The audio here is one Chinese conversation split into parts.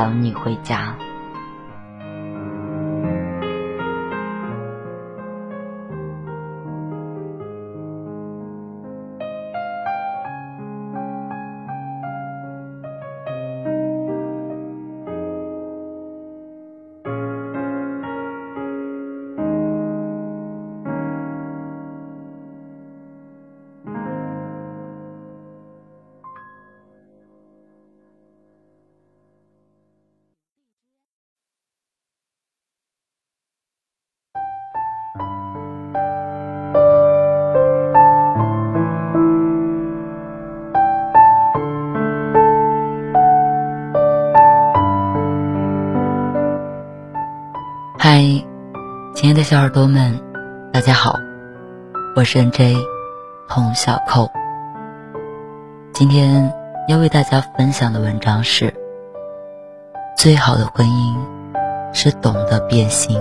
等你回家。小耳朵们，大家好，我是 N.J. 童小扣。今天要为大家分享的文章是：最好的婚姻是懂得变心。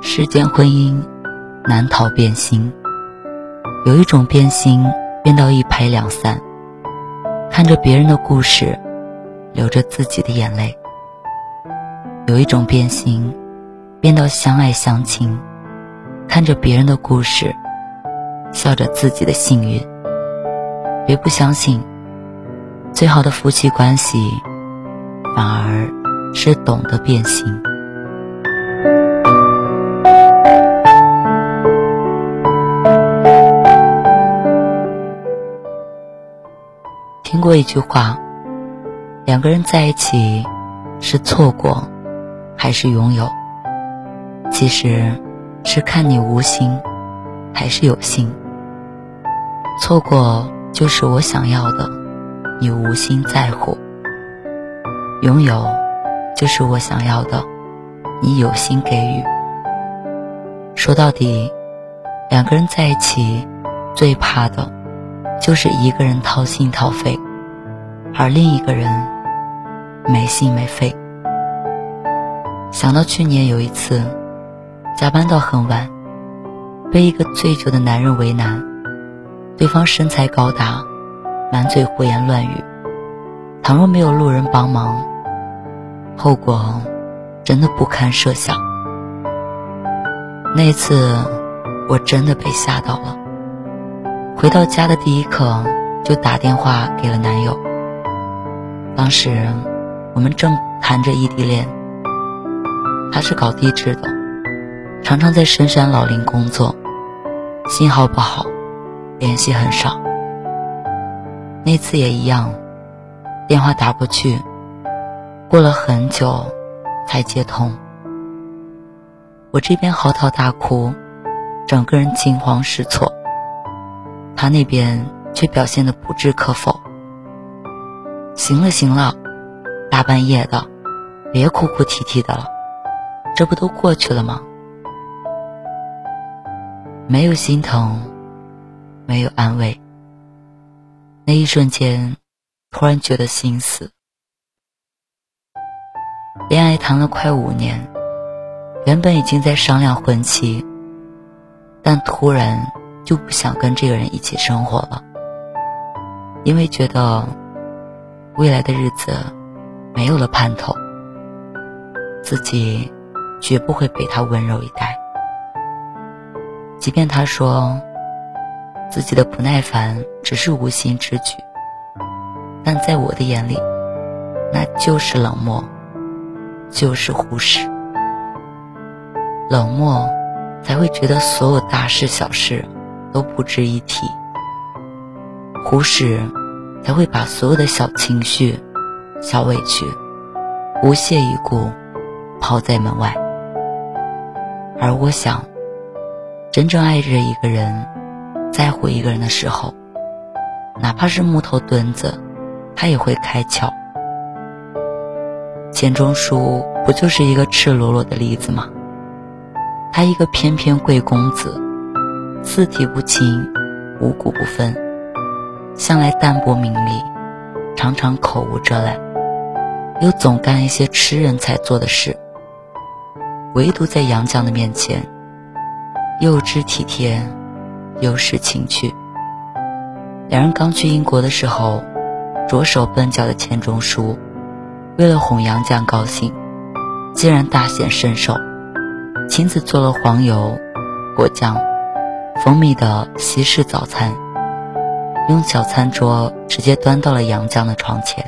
世间婚姻难逃变心。有一种变心，变到一拍两散，看着别人的故事，流着自己的眼泪；有一种变心，变到相爱相亲，看着别人的故事，笑着自己的幸运。别不相信，最好的夫妻关系，反而是懂得变心。听过一句话，两个人在一起，是错过，还是拥有？其实，是看你无心，还是有心。错过。就是我想要的，你无心在乎；拥有，就是我想要的，你有心给予。说到底，两个人在一起，最怕的，就是一个人掏心掏肺，而另一个人没心没肺。想到去年有一次，加班到很晚，被一个醉酒的男人为难。对方身材高大，满嘴胡言乱语。倘若没有路人帮忙，后果真的不堪设想。那次我真的被吓到了。回到家的第一刻就打电话给了男友。当时我们正谈着异地恋，他是搞地质的，常常在深山老林工作，信号不好。联系很少，那次也一样，电话打过去，过了很久才接通。我这边嚎啕大哭，整个人惊慌失措，他那边却表现的不置可否。行了行了，大半夜的，别哭哭啼啼的了，这不都过去了吗？没有心疼。没有安慰。那一瞬间，突然觉得心死。恋爱谈了快五年，原本已经在商量婚期，但突然就不想跟这个人一起生活了，因为觉得未来的日子没有了盼头，自己绝不会被他温柔以待，即便他说。自己的不耐烦只是无心之举，但在我的眼里，那就是冷漠，就是忽视。冷漠才会觉得所有大事小事都不值一提，忽视才会把所有的小情绪、小委屈不屑一顾，抛在门外。而我想，真正爱着一个人。在乎一个人的时候，哪怕是木头墩子，他也会开窍。钱钟书不就是一个赤裸裸的例子吗？他一个翩翩贵公子，四体不勤，五谷不分，向来淡泊名利，常常口无遮拦，又总干一些吃人才做的事。唯独在杨绛的面前，幼稚体贴。有失情趣。两人刚去英国的时候，着手笨脚的钱钟书，为了哄杨绛高兴，竟然大显身手，亲自做了黄油、果酱、蜂蜜的西式早餐，用小餐桌直接端到了杨绛的床前。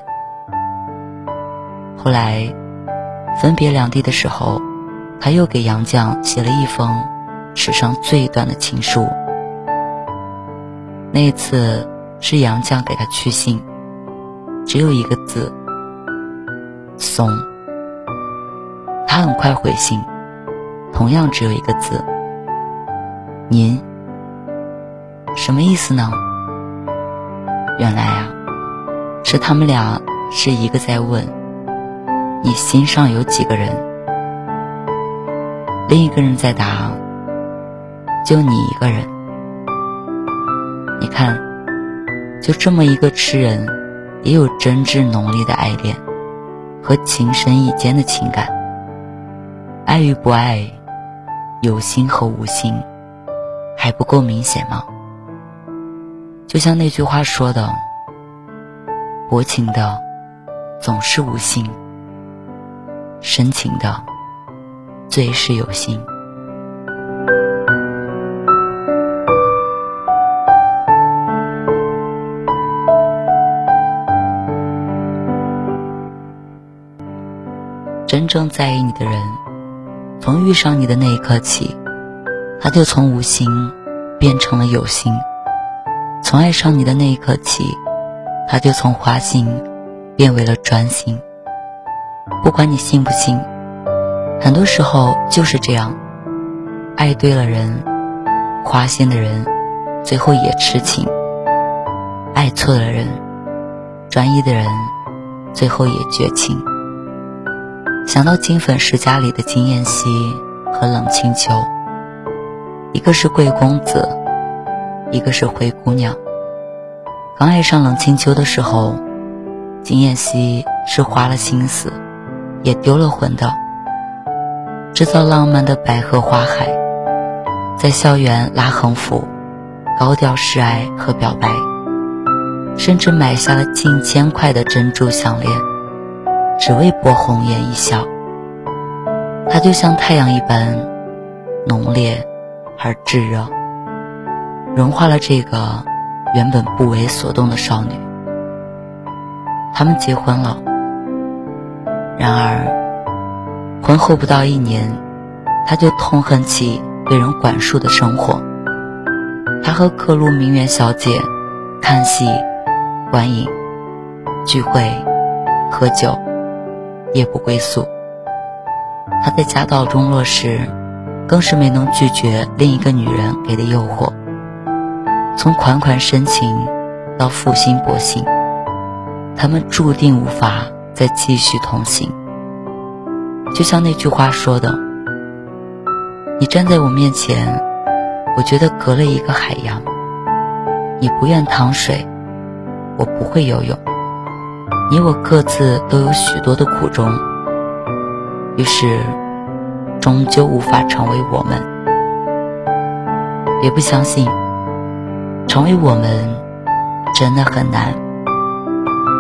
后来，分别两地的时候，他又给杨绛写了一封史上最短的情书。那次是杨绛给他去信，只有一个字“怂”。他很快回信，同样只有一个字“您”。什么意思呢？原来啊，是他们俩是一个在问你心上有几个人，另一个人在答就你一个人。你看，就这么一个痴人，也有真挚浓烈的爱恋和情深意坚的情感。爱与不爱，有心和无心，还不够明显吗？就像那句话说的薄情的总是无心深情的最是有心。真正在意你的人从遇上你的那一刻起他就从无心变成了有心。从爱上你的那一刻起，他就从花心变为了专心。不管你信不信，很多时候就是这样，爱对了人，花心的人最后也痴情；爱错了人，专一的人最后也绝情。想到《金粉世家》里的金燕西和冷清秋，一个是贵公子，一个是灰姑娘。刚爱上冷清秋的时候，金燕西是花了心思。也丢了魂的，制造浪漫的百合花海，在校园拉横幅，高调示爱和表白，甚至买下了近千块的珍珠项链，只为博红颜一笑。他就像太阳一般浓烈而炙热，融化了这个原本不为所动的少女。他们结婚了。然而，婚后不到一年，他就痛恨起被人管束的生活。他和各路名媛小姐看戏、观影、聚会、喝酒，夜不归宿。他在家道中落时，更是没能拒绝另一个女人给的诱惑。从款款深情到负心薄幸，他们注定无法。再继续同行，就像那句话说的：“你站在我面前，我觉得隔了一个海洋。你不愿淌水，我不会游泳。你我各自都有许多的苦衷，于是终究无法成为我们。别不相信，成为我们真的很难。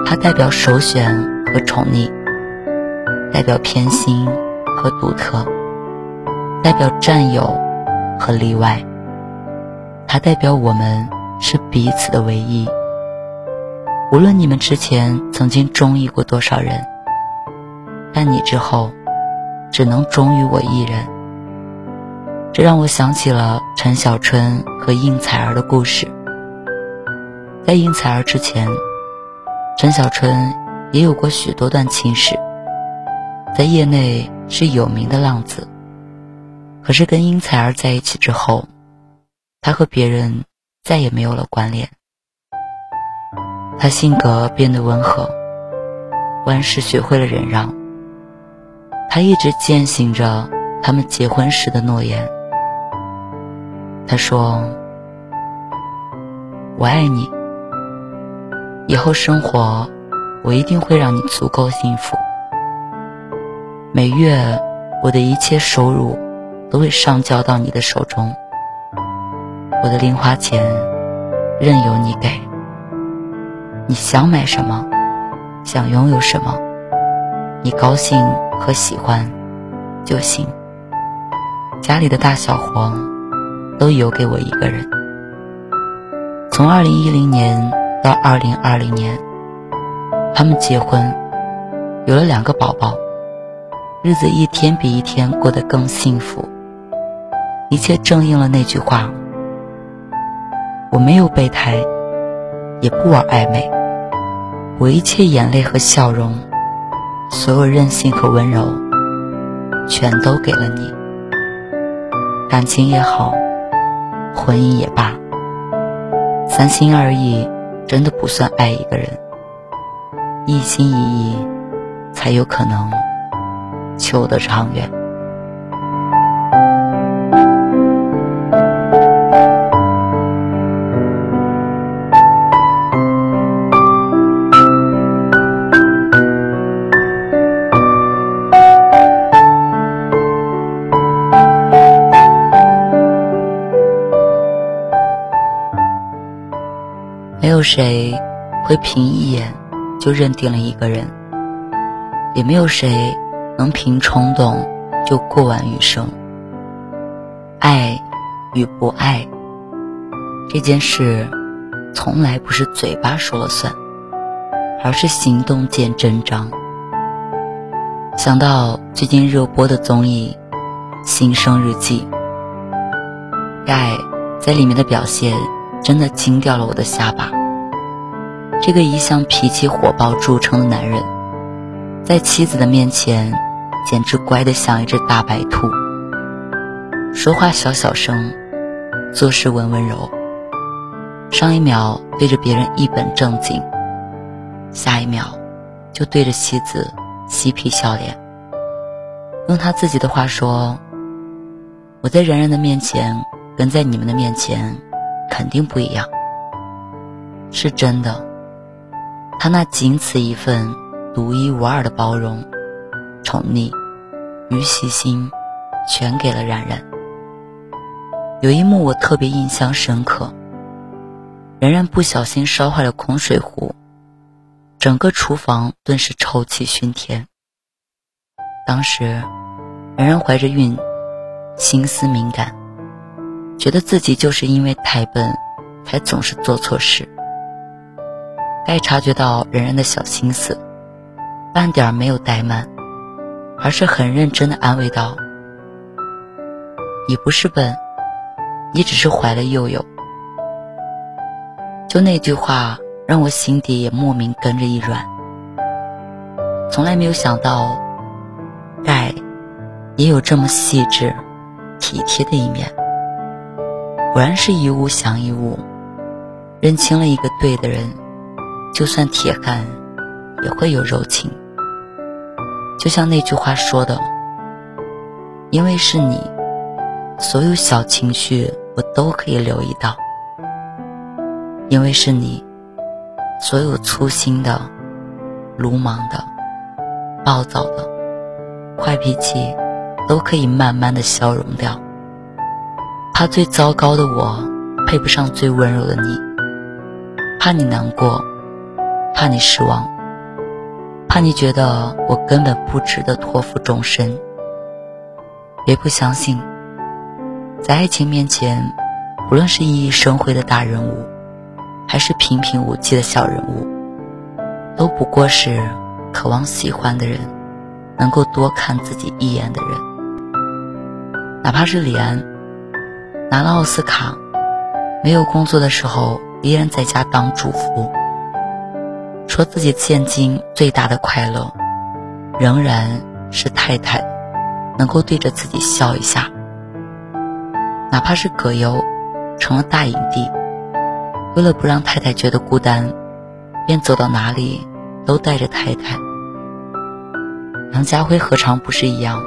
它代表首选。”和宠溺，代表偏心和独特，代表占有和例外。它代表我们是彼此的唯一。无论你们之前曾经中意过多少人，但你之后只能忠于我一人。这让我想起了陈小春和应采儿的故事。在应采儿之前，陈小春。也有过许多段情史，在业内是有名的浪子。可是跟应采儿在一起之后，他和别人再也没有了关联。他性格变得温和，万事学会了忍让。他一直践行着他们结婚时的诺言。他说：“我爱你，以后生活。”我一定会让你足够幸福。每月，我的一切收入都会上交到你的手中。我的零花钱任由你给。你想买什么，想拥有什么，你高兴和喜欢就行。家里的大小活都留给我一个人。从二零一零年到二零二零年。他们结婚，有了两个宝宝，日子一天比一天过得更幸福。一切正应了那句话：我没有备胎，也不玩暧昧，我一切眼泪和笑容，所有任性和温柔，全都给了你。感情也好，婚姻也罢，三心二意真的不算爱一个人。一心一意，才有可能求得长远。有谁会凭一眼。就认定了一个人，也没有谁能凭冲动就过完余生。爱与不爱这件事，从来不是嘴巴说了算，而是行动见真章。想到最近热播的综艺《新生日记》，盖在里面的表现真的惊掉了我的下巴。这个一向脾气火爆著称的男人，在妻子的面前简直乖得像一只大白兔，说话小小声，做事温温柔。上一秒对着别人一本正经，下一秒就对着妻子嬉皮笑脸。用他自己的话说：“我在然然的面前跟在你们的面前肯定不一样。”是真的，他那仅此一份独一无二的包容、宠溺与细心，全给了冉冉。有一幕我特别印象深刻。然然不小心烧坏了空水壶，整个厨房顿时臭气熏天。当时，然然怀着孕，心思敏感，觉得自己就是因为太笨，才总是做错事。该察觉到然然的小心思，半点没有怠慢，而是很认真的安慰道：“你不是笨，你只是怀了佑佑。”就那句话，让我心底也莫名跟着一软。从来没有想到，盖也有这么细致、体贴的一面。果然是一物降一物，认清了一个对的人，就算铁汉也会有柔情。就像那句话说的：“因为是你，所有小情绪我都可以留意到。”因为是你，所有粗心的、鲁莽的、暴躁的、坏脾气，都可以慢慢的消融掉。怕最糟糕的我配不上最温柔的你，怕你难过，怕你失望，怕你觉得我根本不值得托付终身。别不相信，在爱情面前，不论是熠熠生辉的大人物。还是平平无奇的小人物，都不过是渴望喜欢的人能够多看自己一眼的人。哪怕是李安拿了奥斯卡，没有工作的时候依然在家当主妇，说自己现今最大的快乐，仍然是太太能够对着自己笑一下。哪怕是葛优成了大影帝。为了不让太太觉得孤单，便走到哪里都带着太太。杨家辉何尝不是一样？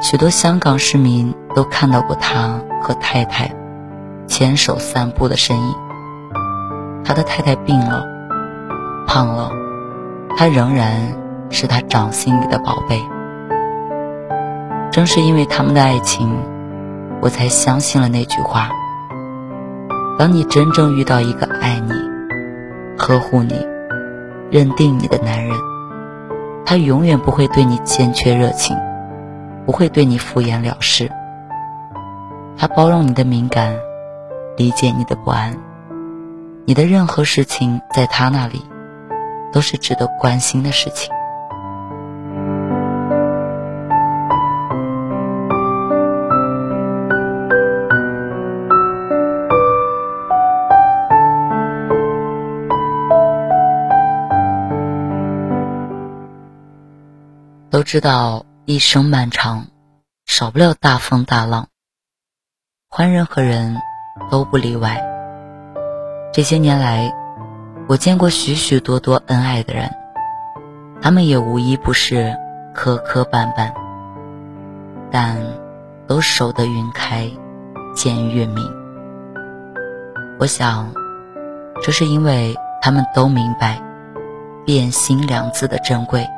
许多香港市民都看到过他和太太牵手散步的身影。他的太太病了，胖了，他仍然是他掌心里的宝贝。正是因为他们的爱情，我才相信了那句话。当你真正遇到一个爱你、呵护你、认定你的男人，他永远不会对你欠缺热情，不会对你敷衍了事。他包容你的敏感，理解你的不安，你的任何事情在他那里都是值得关心的事情。都知道一生漫长，少不了大风大浪。换任何人都不例外。这些年来，我见过许许多多恩爱的人，他们也无一不是磕磕绊绊，但都守得云开见月明。我想，这是因为他们都明白“变心”两字的珍贵。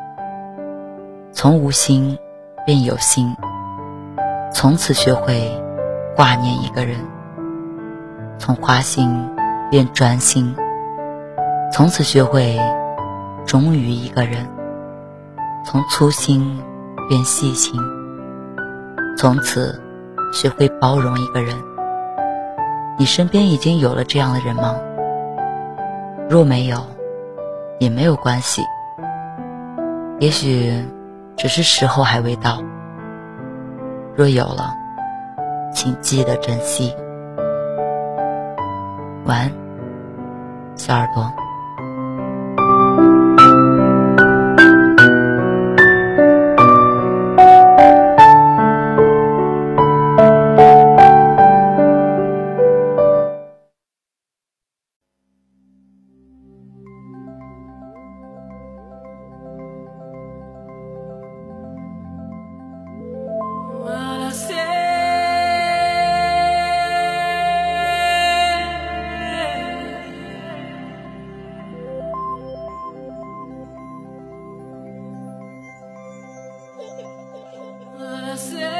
从无心变有心，从此学会挂念一个人；从花心变专心，从此学会忠于一个人从粗心变细心从此学会包容一个人。你身边已经有了这样的人吗？若没有也没有关系。也许只是时候还未到。若有了请记得珍惜。晚安小耳朵。say.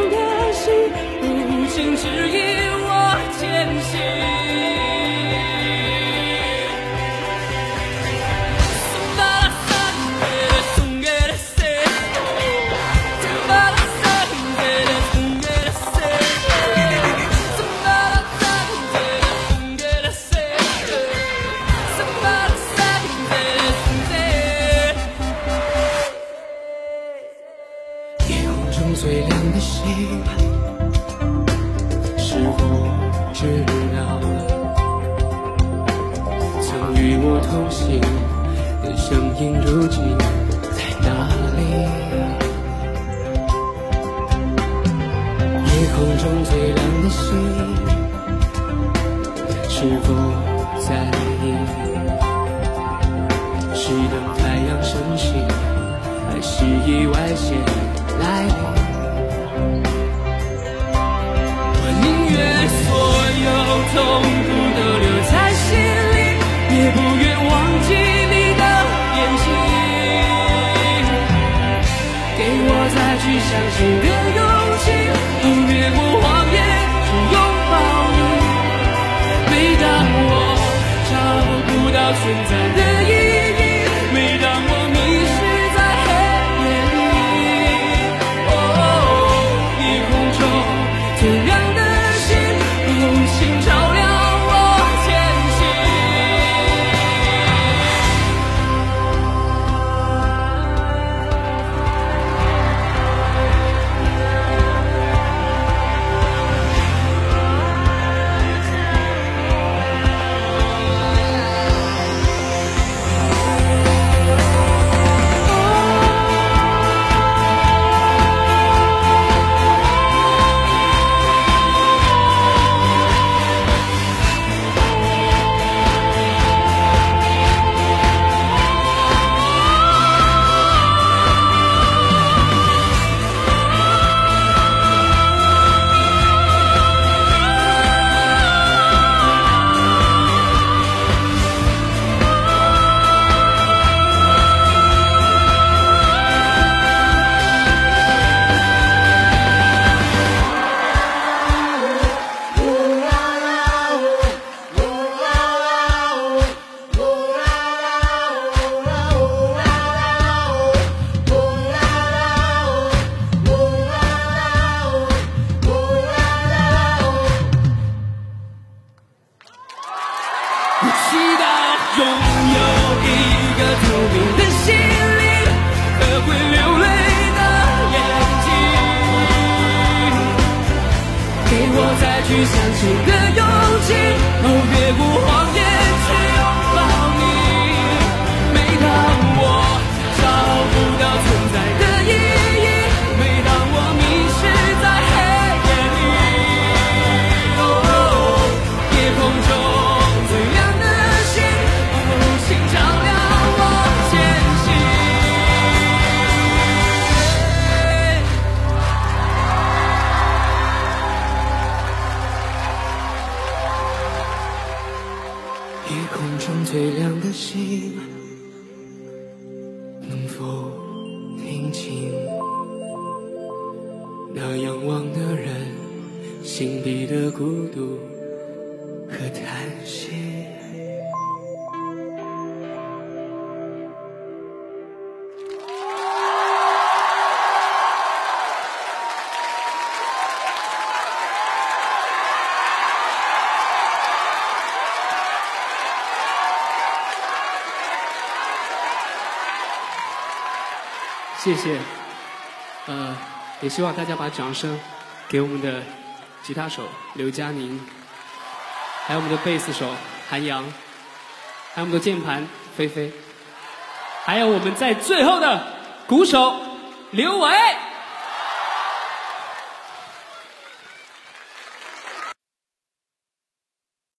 再去相信的勇气，都越过谎言去拥抱你。每当我找不到存在的。的勇气，仰望的人心底的孤独和叹息？谢谢，也希望大家把掌声给我们的吉他手刘佳宁，还有我们的贝斯手韩阳，还有我们的键盘菲菲，还有我们在最后的鼓手刘伟。